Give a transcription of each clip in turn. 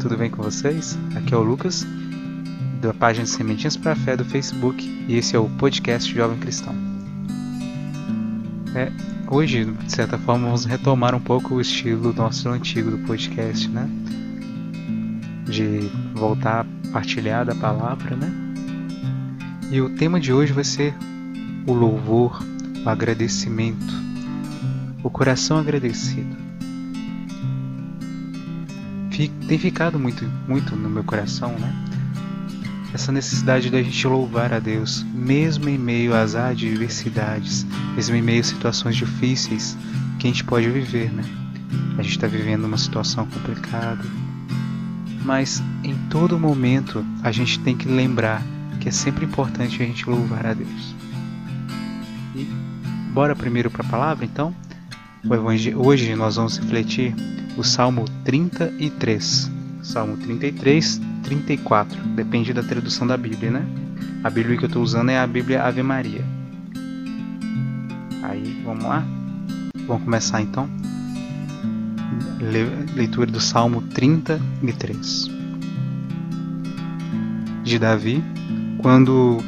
tudo bem com vocês? Aqui é o Lucas, da página Sementinhas para a Fé do Facebook, e esse é o podcast Jovem Cristão. É, hoje, de certa forma, vamos retomar um pouco o estilo nosso antigo do podcast, né? De voltar a partilhar da palavra, né? E o tema de hoje vai ser o louvor, o agradecimento, o coração agradecido tem ficado muito, muito no meu coração, né? Essa necessidade da gente louvar a Deus, mesmo em meio às adversidades, mesmo em meio a situações difíceis que a gente pode viver, né? A gente está vivendo uma situação complicada, mas em todo momento a gente tem que lembrar que é sempre importante a gente louvar a Deus. E bora primeiro para a palavra, então? Hoje nós vamos refletir o Salmo 33. Salmo 33, 34. Depende da tradução da Bíblia, né? A Bíblia que eu estou usando é a Bíblia Ave Maria. Aí, vamos lá? Vamos começar então? Leitura do Salmo 33. De Davi, quando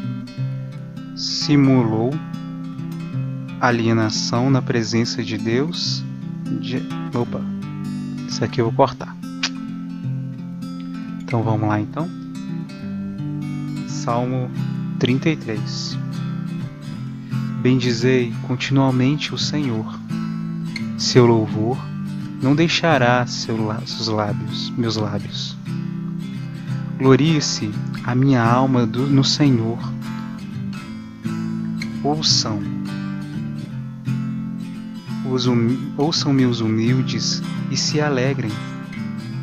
simulou alienação na presença de Deus. De... Opa, isso aqui eu vou cortar. Então vamos lá então. Salmo 33. Bendizei continuamente o Senhor. Seu louvor não deixará seus lábios, meus lábios. Glorie-se a minha alma do, no Senhor. Ouçam ouçam-me os humildes e se alegrem.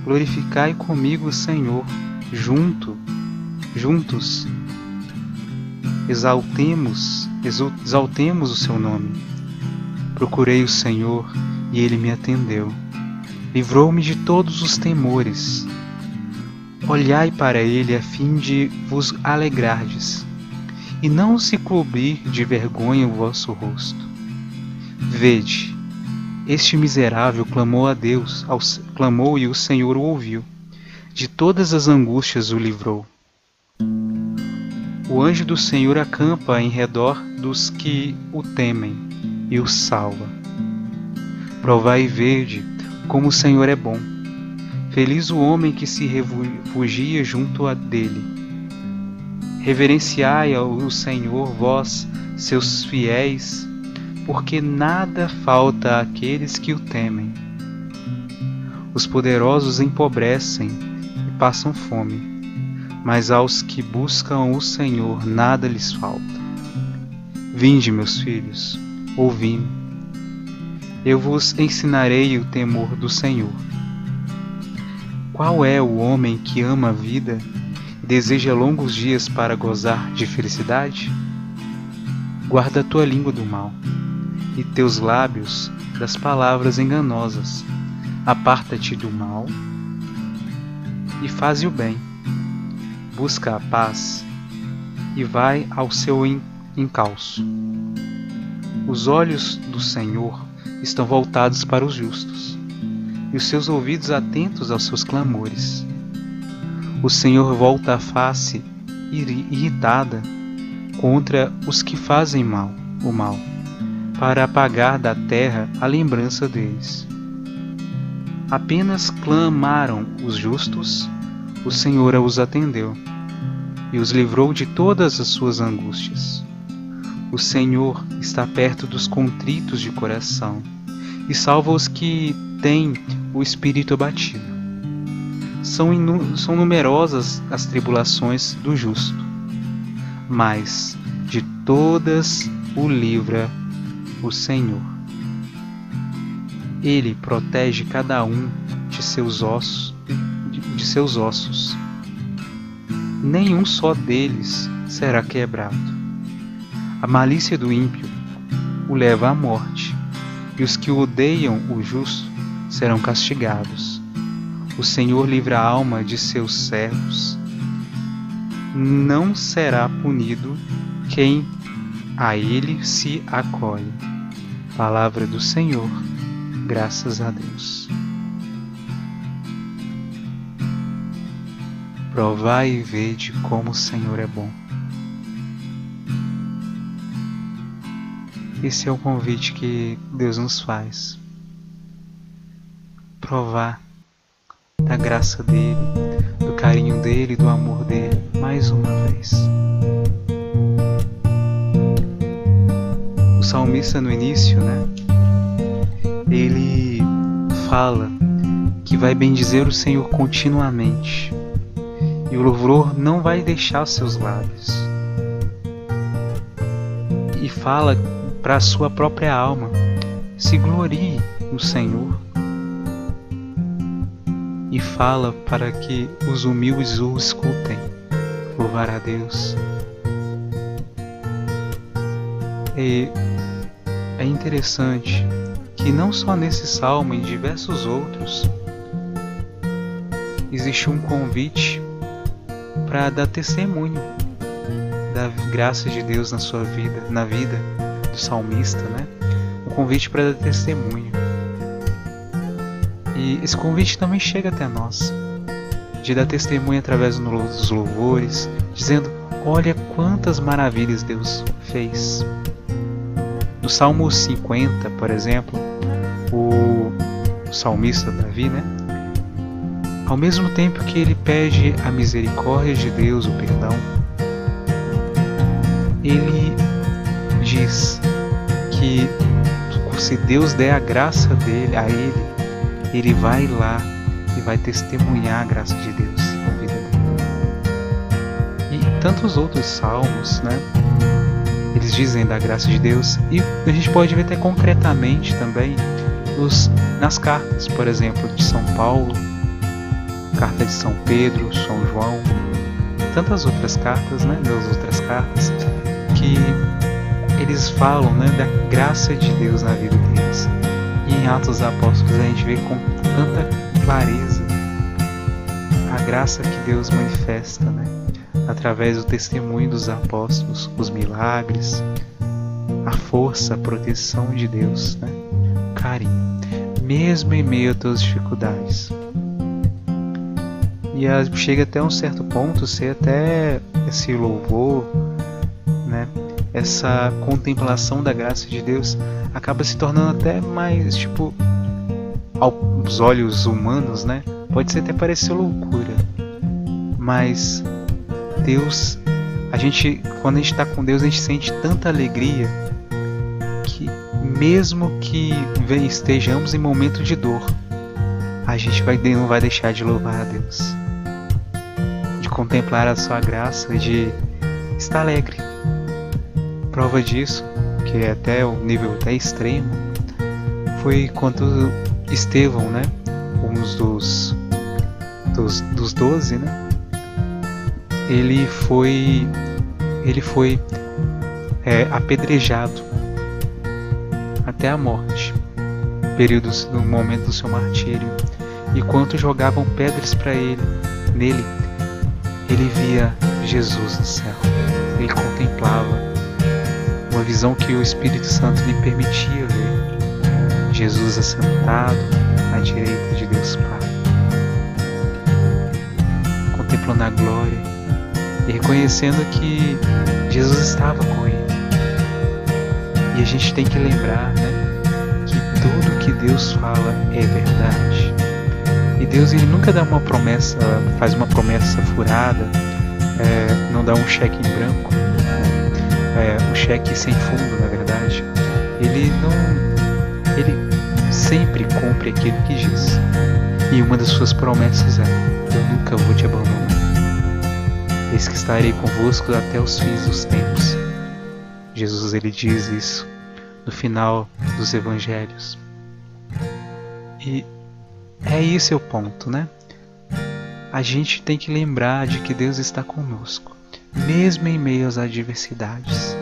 Glorificai comigo o Senhor, junto, juntos. Exaltemos, exaltemos o seu nome. Procurei o Senhor e ele me atendeu. Livrou-me de todos os temores. Olhai para ele a fim de vos alegrardes, e não se cobrir de vergonha o vosso rosto. Vede, este miserável clamou a Deus, ao, clamou e o Senhor o ouviu. De todas as angústias o livrou. O anjo do Senhor acampa em redor dos que o temem e o salva. Provai e verde como o Senhor é bom. Feliz o homem que se refugia junto a dele. Reverenciai ao Senhor, vós, seus fiéis, porque nada falta àqueles que o temem. Os poderosos empobrecem e passam fome, mas aos que buscam o Senhor nada lhes falta. Vinde, meus filhos, ouvi-me. Eu vos ensinarei o temor do Senhor. Qual é o homem que ama a vida e deseja longos dias para gozar de felicidade? Guarda a tua língua do mal e teus lábios das palavras enganosas. Aparta-te do mal e faze o bem. Busca a paz e vai ao seu encalço. Os olhos do Senhor estão voltados para os justos, e os seus ouvidos atentos aos seus clamores. O Senhor volta a face irritada contra os que fazem mal, o mal para apagar da terra a lembrança deles. Apenas clamaram os justos, o Senhor os atendeu e os livrou de todas as suas angústias. O Senhor está perto dos contritos de coração e salva os que têm o espírito abatido. São, são numerosas as tribulações do justo, mas de todas o livra o Senhor. Ele protege cada um de seus ossos, de seus ossos. Nenhum só deles será quebrado. A malícia do ímpio o leva à morte, e os que odeiam o justo serão castigados. O Senhor livra a alma de seus servos. Não será punido quem a ele se acolhe. Palavra do Senhor, graças a Deus. Provai e vede como o Senhor é bom. Esse é o convite que Deus nos faz. Provar da graça dele, do carinho dele, do amor dele, mais uma vez. Salmista no início, né? Ele fala que vai bendizer o Senhor continuamente. E o louvor não vai deixar seus lábios. E fala para a sua própria alma: se glorie no Senhor. E fala para que os humildes o escutem. Louvar a Deus. E é interessante que não só nesse salmo, em diversos outros, existe um convite para dar testemunho da graça de Deus na sua vida, na vida do salmista, né? Um convite para dar testemunho. E esse convite também chega até nós, de dar testemunho através dos louvores, dizendo: Olha quantas maravilhas Deus fez. No Salmo 50, por exemplo, o salmista Davi, né? Ao mesmo tempo que ele pede a misericórdia de Deus, o perdão, ele diz que se Deus der a graça dele a ele, ele vai lá e vai testemunhar a graça de Deus na vida dele. E tantos outros salmos, né? Dizem da graça de Deus e a gente pode ver até concretamente também nos, nas cartas, por exemplo, de São Paulo, carta de São Pedro, São João, tantas outras cartas, né, das outras cartas, que eles falam né, da graça de Deus na vida deles. E em Atos dos Apóstolos a gente vê com tanta clareza a graça que Deus manifesta, né, através do testemunho dos apóstolos, os milagres, a força, a proteção de Deus, né, carinho, mesmo em meio a todas as dificuldades e chega até um certo ponto ser até esse louvor, né? Essa contemplação da graça de Deus acaba se tornando até mais tipo aos olhos humanos, né? Pode ser até parecer loucura, mas Deus, a gente quando a gente está com Deus a gente sente tanta alegria que mesmo que estejamos em momento de dor, a gente vai, não vai deixar de louvar a Deus contemplar a sua graça, de estar alegre. Prova disso, que é até o nível até extremo, foi quando Estevão, né, um dos, dos doze, né, ele foi ele foi é, apedrejado até a morte, períodos no momento do seu martírio, e quanto jogavam pedras para ele, nele, ele via Jesus no céu. Ele contemplava uma visão que o Espírito Santo lhe permitia ver. Jesus assentado à direita de Deus Pai, contemplando a glória e reconhecendo que Jesus estava com ele. E a gente tem que lembrar né, que tudo que Deus fala é verdade. E Deus ele nunca dá uma promessa, faz uma promessa furada, é, não dá um cheque em branco, né? é, um cheque sem fundo, na verdade. Ele não, ele sempre cumpre aquilo que diz. E uma das suas promessas é: Eu nunca vou te abandonar. Eis que estarei convosco até os fins dos tempos. Jesus ele diz isso no final dos evangelhos. E é esse o ponto, né? A gente tem que lembrar de que Deus está conosco, mesmo em meio às adversidades.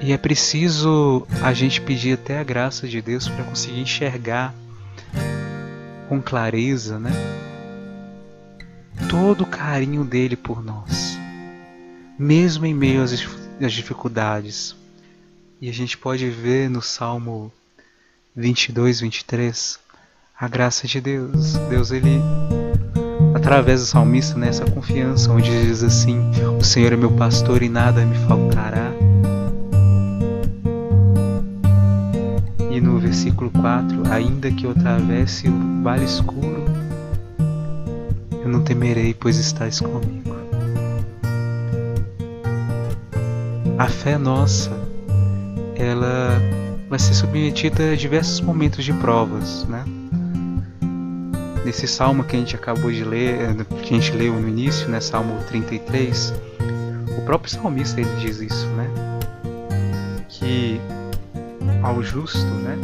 E é preciso a gente pedir até a graça de Deus para conseguir enxergar com clareza, né? Todo o carinho dele por nós, mesmo em meio às dificuldades. E a gente pode ver no Salmo 22, 23, a graça de Deus. Deus ele através do salmista nessa confiança, onde diz assim: O Senhor é meu pastor e nada me faltará. E no versículo 4: Ainda que eu atravesse o vale escuro, temerei, pois estás comigo. A fé nossa, ela vai ser submetida a diversos momentos de provas, né? Nesse salmo que a gente acabou de ler, eh, que a gente leu no início, né, Salmo 33, o próprio salmista ele diz isso, né? Que ao justo, né,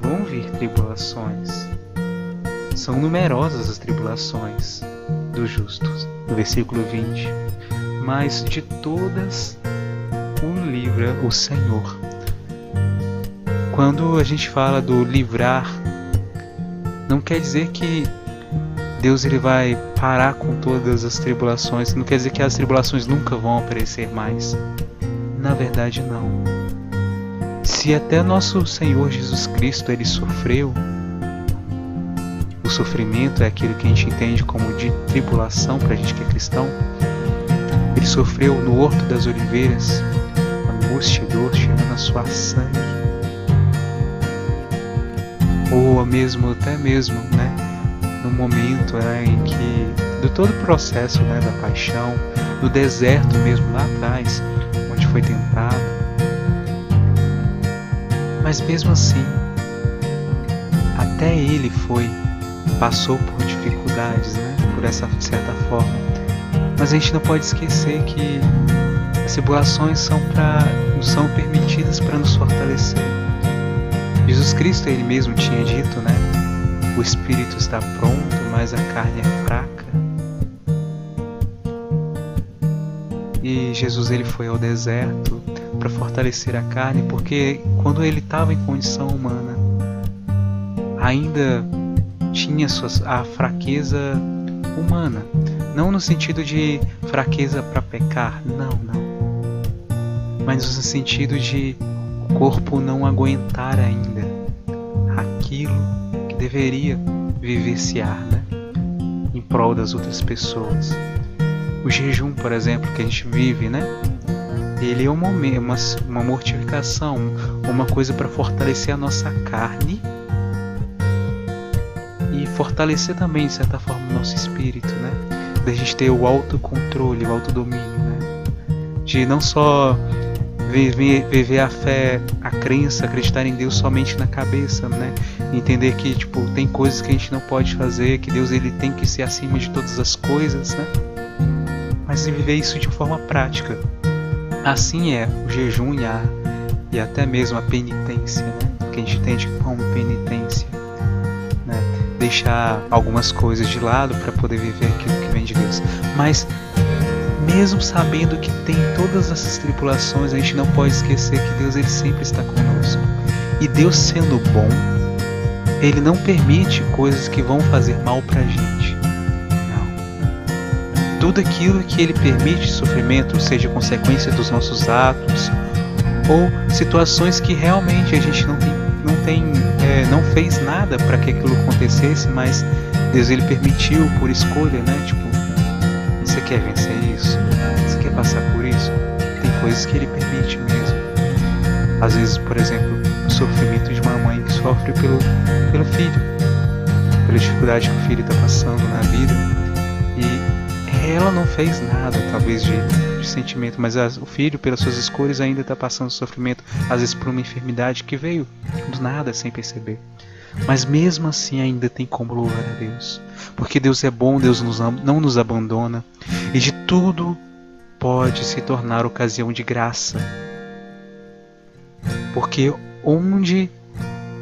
vão vir tribulações. São numerosas as tribulações dos justos. No versículo 20. Mas de todas o livra o Senhor. Quando a gente fala do livrar não quer dizer que Deus ele vai parar com todas as tribulações, não quer dizer que as tribulações nunca vão aparecer mais. Na verdade, não. Se até nosso Senhor Jesus Cristo ele sofreu, sofrimento é aquilo que a gente entende como de tribulação para a gente que é cristão. Ele sofreu no Horto das Oliveiras, angústia e dor tirando a sua sangue ou mesmo até mesmo, né, no momento né, em que do todo o processo né, da paixão, do deserto mesmo lá atrás, onde foi tentado. Mas mesmo assim, até ele foi, passou por dificuldades, né, por essa certa forma. Mas a gente não pode esquecer que as tribulações são, pra, são permitidas para nos fortalecer Jesus Cristo ele mesmo tinha dito, né? O espírito está pronto, mas a carne é fraca. E Jesus ele foi ao deserto para fortalecer a carne, porque quando ele estava em condição humana, ainda tinha suas, a fraqueza humana, não no sentido de fraqueza para pecar, não, não, mas no sentido de o corpo não aguentar ainda aquilo que deveria vivenciar, né? Em prol das outras pessoas. O jejum, por exemplo, que a gente vive, né? Ele é uma, uma, uma mortificação, uma coisa para fortalecer a nossa carne fortalecer também, de certa forma, o nosso espírito, né? Da gente ter o autocontrole, o autodomínio, né? De não só viver, a fé, a crença, acreditar em Deus somente na cabeça, né? Entender que tipo tem coisas que a gente não pode fazer, que Deus ele tem que ser acima de todas as coisas, né? Mas viver isso de forma prática. Assim é o jejum e, a, e até mesmo a penitência, né? Que a gente entende como penitência? Deixar algumas coisas de lado para poder viver aquilo que vem de Deus. Mas mesmo sabendo que tem todas essas tripulações, a gente não pode esquecer que Deus ele sempre está conosco. E Deus sendo bom, ele não permite coisas que vão fazer mal pra gente. Não. Tudo aquilo que ele permite sofrimento, seja consequência dos nossos atos ou situações que realmente a gente não tem, tem, é, não fez nada para que aquilo acontecesse, mas Deus ele permitiu por escolha, né? Tipo, você quer vencer isso? Você quer passar por isso? Tem coisas que ele permite mesmo. Às vezes, por exemplo, o sofrimento de uma mãe que sofre pelo, pelo filho, pela dificuldade que o filho está passando na vida. E ela não fez nada, talvez, de, de sentimento, mas as, o filho, pelas suas escolhas, ainda está passando sofrimento, às vezes por uma enfermidade que veio do nada, sem perceber. Mas mesmo assim ainda tem como louvar a Deus. Porque Deus é bom, Deus nos não nos abandona. E de tudo pode se tornar ocasião de graça. Porque onde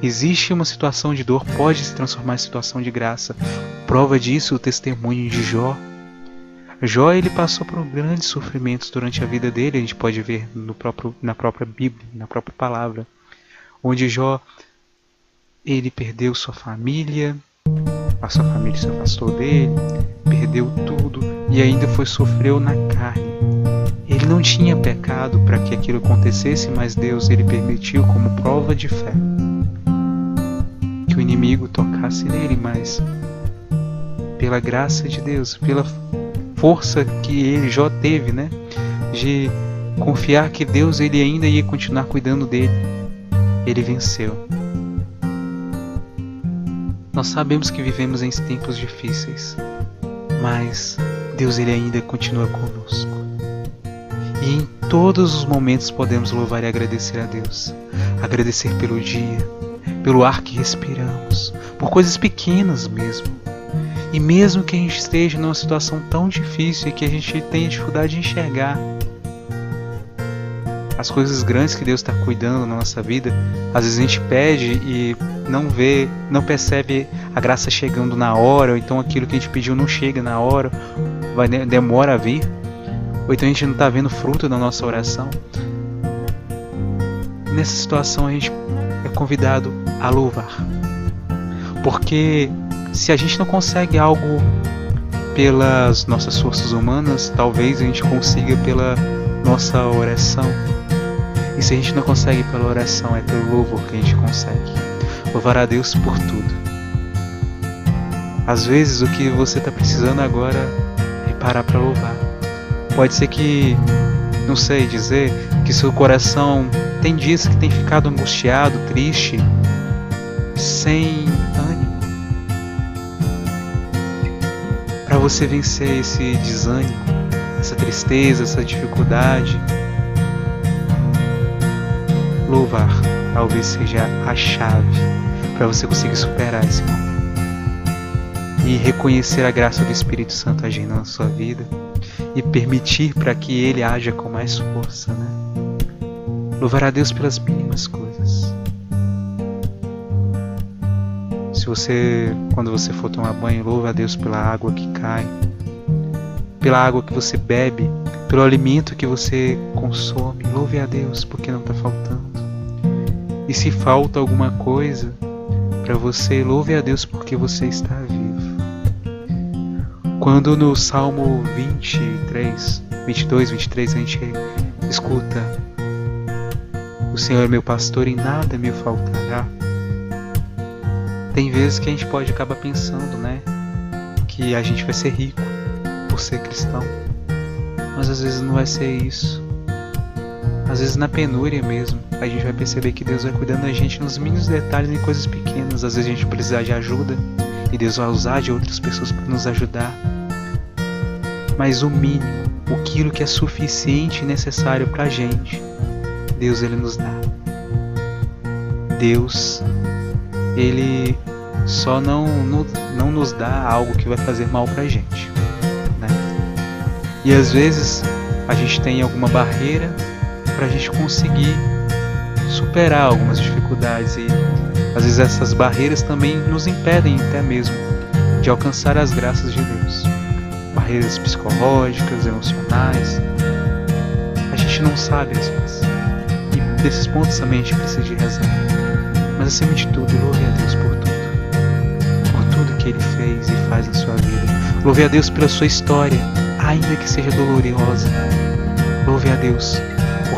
existe uma situação de dor, pode se transformar em situação de graça. Prova disso o testemunho de Jó. Jó ele passou por grandes sofrimentos durante a vida dele, a gente pode ver no próprio, na própria Bíblia, na própria palavra, onde Jó ele perdeu sua família, a sua família se afastou dele, perdeu tudo e ainda foi sofreu na carne. Ele não tinha pecado para que aquilo acontecesse, mas Deus ele permitiu como prova de fé que o inimigo tocasse nele, mas pela graça de Deus, pela força que ele Jó teve, né? De confiar que Deus ele ainda ia continuar cuidando dele. Ele venceu. Nós sabemos que vivemos em tempos difíceis, mas Deus ele ainda continua conosco. E em todos os momentos podemos louvar e agradecer a Deus. Agradecer pelo dia, pelo ar que respiramos, por coisas pequenas mesmo. E mesmo que a gente esteja numa situação tão difícil e que a gente tenha dificuldade de enxergar as coisas grandes que Deus está cuidando na nossa vida, às vezes a gente pede e não vê, não percebe a graça chegando na hora, ou então aquilo que a gente pediu não chega na hora, vai demora a vir, ou então a gente não está vendo fruto da nossa oração. Nessa situação a gente é convidado a louvar, porque se a gente não consegue algo pelas nossas forças humanas, talvez a gente consiga pela nossa oração. E se a gente não consegue pela oração, é pelo louvor que a gente consegue. Louvar a Deus por tudo. Às vezes o que você está precisando agora é parar para louvar. Pode ser que, não sei dizer, que seu coração tem dias que tem ficado angustiado, triste, sem você vencer esse desânimo, essa tristeza, essa dificuldade, louvar talvez seja a chave para você conseguir superar esse momento. E reconhecer a graça do Espírito Santo agindo na sua vida e permitir para que ele haja com mais força, né? Louvar a Deus pelas mínimas coisas. Se você, quando você for tomar banho, louva a Deus pela água que cai, pela água que você bebe, pelo alimento que você consome. Louve a Deus porque não está faltando. E se falta alguma coisa para você, louve a Deus porque você está vivo. Quando no Salmo 23, 22, 23 a gente escuta: O Senhor é meu pastor e nada me faltará. Tem vezes que a gente pode acabar pensando, né, que a gente vai ser rico por ser cristão. Mas às vezes não vai ser isso. Às vezes na penúria mesmo, a gente vai perceber que Deus vai cuidando da gente nos mínimos detalhes em coisas pequenas. Às vezes a gente precisa de ajuda e Deus vai usar de outras pessoas para nos ajudar. Mas o mínimo, aquilo que é suficiente e necessário para a gente, Deus ele nos dá. Deus, ele só não, não, não nos dá algo que vai fazer mal para gente. Né? E às vezes a gente tem alguma barreira para a gente conseguir superar algumas dificuldades e às vezes essas barreiras também nos impedem até mesmo de alcançar as graças de Deus. Barreiras psicológicas, emocionais. A gente não sabe às vezes. E desses pontos também a gente precisa de rezar. Mas acima de tudo, louve a Deus que Ele fez e faz na sua vida. Louve a Deus pela sua história, ainda que seja dolorosa. Louve a Deus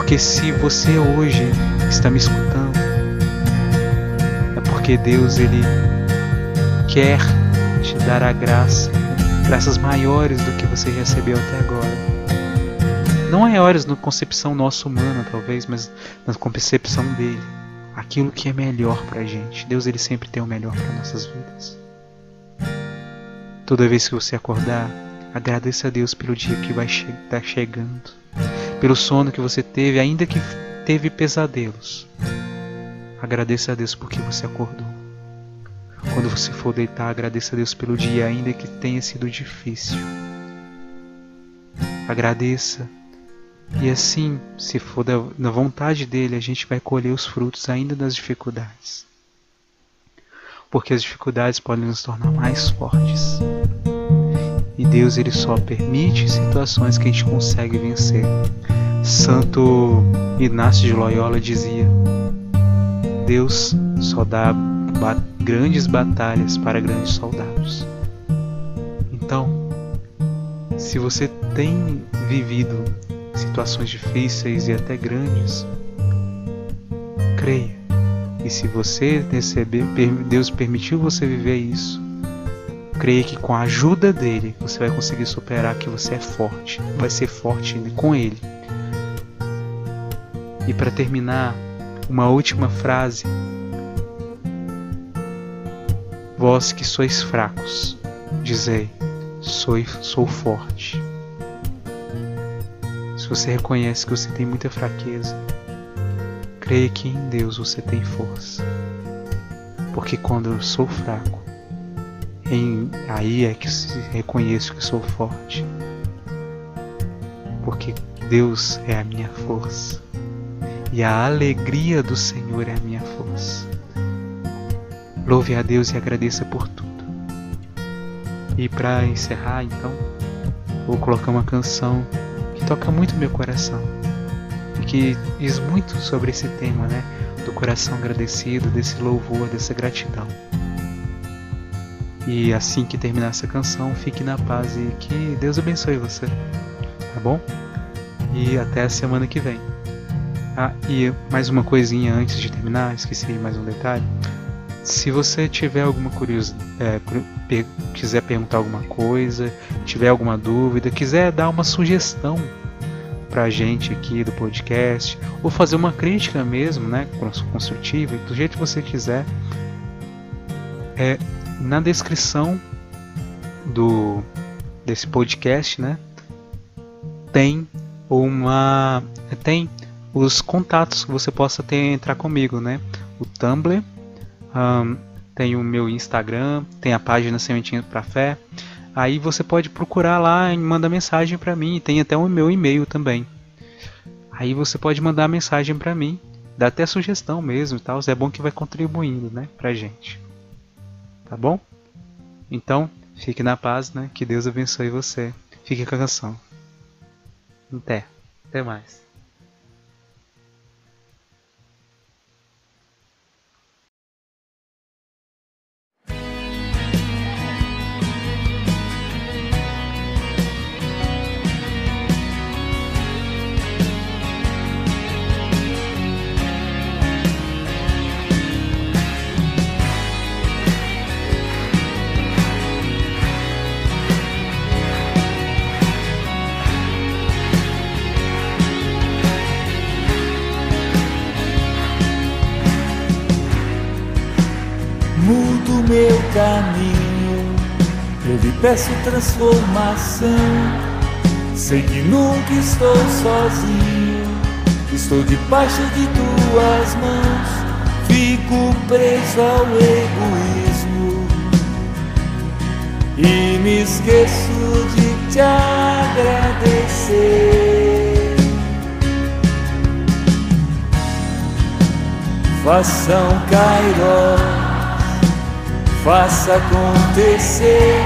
porque se você hoje está me escutando, é porque Deus ele quer te dar a graça, graças maiores do que você recebeu até agora. Não maiores na concepção nossa humana, talvez, mas na concepção dele. Aquilo que é melhor pra gente. Deus ele sempre tem o melhor para nossas vidas. Toda vez que você acordar, agradeça a Deus pelo dia que vai estar che tá chegando pelo sono que você teve, ainda que teve pesadelos. Agradeça a Deus porque você acordou. Quando você for deitar, agradeça a Deus pelo dia, ainda que tenha sido difícil. Agradeça. E assim, se for da, da vontade dele, a gente vai colher os frutos ainda das dificuldades. Porque as dificuldades podem nos tornar mais fortes. E Deus ele só permite situações que a gente consegue vencer. Santo Inácio de Loyola dizia: Deus só dá ba grandes batalhas para grandes soldados. Então, se você tem vivido situações difíceis e até grandes, creia. E se você receber, Deus permitiu você viver isso, creia que com a ajuda dele você vai conseguir superar que você é forte, vai ser forte com ele. E para terminar, uma última frase. Vós que sois fracos, dizei: sou, sou forte. Se você reconhece que você tem muita fraqueza, creia que em Deus você tem força. Porque quando eu sou fraco, em, aí é que reconheço que sou forte. Porque Deus é a minha força. E a alegria do Senhor é a minha força. Louve a Deus e agradeça por tudo. E para encerrar, então, vou colocar uma canção que toca muito meu coração que diz muito sobre esse tema, né? Do coração agradecido, desse louvor, dessa gratidão. E assim que terminar essa canção, fique na paz e que Deus abençoe você. Tá bom? E até a semana que vem. Ah, e mais uma coisinha antes de terminar, esqueci mais um detalhe. Se você tiver alguma curiosidade, é, quiser perguntar alguma coisa, tiver alguma dúvida, quiser dar uma sugestão pra gente aqui do podcast, ou fazer uma crítica mesmo, né, construtiva, do jeito que você quiser, é, na descrição do desse podcast, né, tem uma tem os contatos que você possa ter entrar comigo, né? O Tumblr, um, tem o meu Instagram, tem a página Sementinha para Fé. Aí você pode procurar lá e mandar mensagem para mim. Tem até o meu e-mail também. Aí você pode mandar mensagem para mim, dá até sugestão mesmo, tal. É bom que vai contribuindo, né, pra gente. Tá bom? Então, fique na paz, né? Que Deus abençoe você. Fique com a canção. Até. Até mais. Caminho, eu lhe peço transformação. Sei que nunca estou sozinho, estou debaixo de tuas mãos. Fico preso ao egoísmo e me esqueço de te agradecer. Faça um Cairo faça acontecer,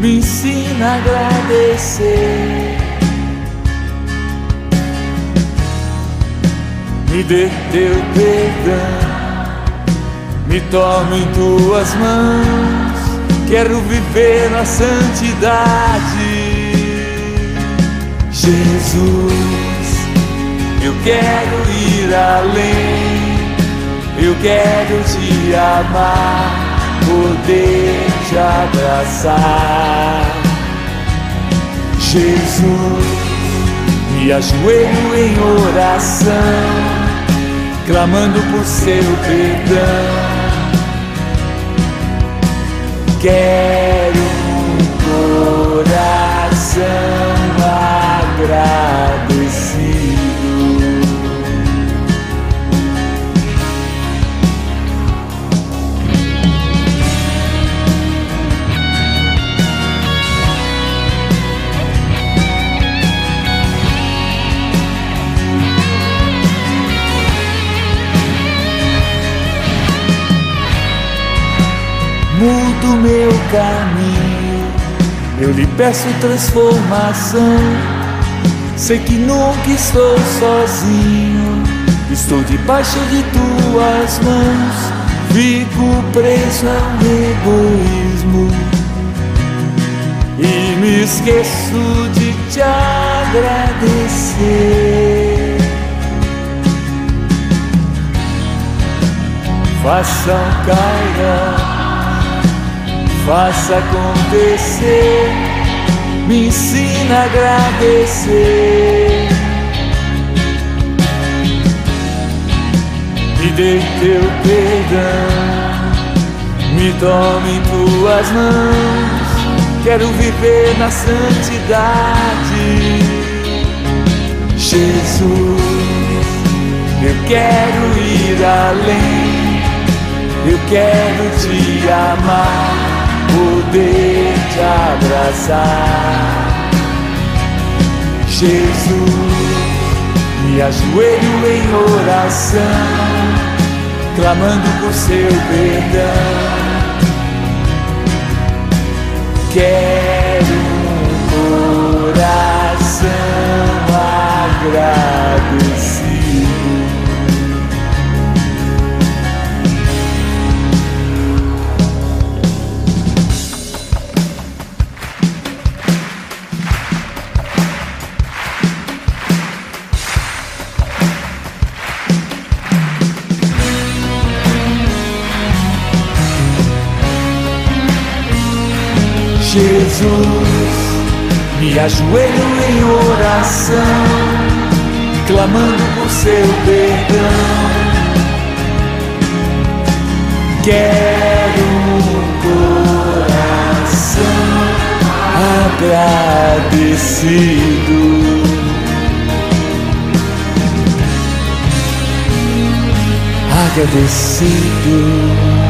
me ensina a agradecer. Me dê teu perdão, me tome em tuas mãos, quero viver na santidade. Jesus, eu quero ir além, eu quero te amar poder te abraçar. Jesus, me ajoelho em oração, clamando por seu perdão. Quero um coração mudo meu caminho. Eu lhe peço transformação. Sei que nunca estou sozinho. Estou debaixo de tuas mãos. Fico preso ao egoísmo. E me esqueço de te agradecer. Façam cair faça acontecer, me ensina a agradecer. Me dê teu perdão, me tome em tuas mãos, quero viver na santidade. Jesus, eu quero ir além, eu quero te amar, poder te abraçar. Jesus, me ajoelho em oração, clamando por seu perdão. Quero um coração agradecido. Jesus, me ajoelho em oração, clamando por seu perdão. Quero um coração agradecido. Agradecido.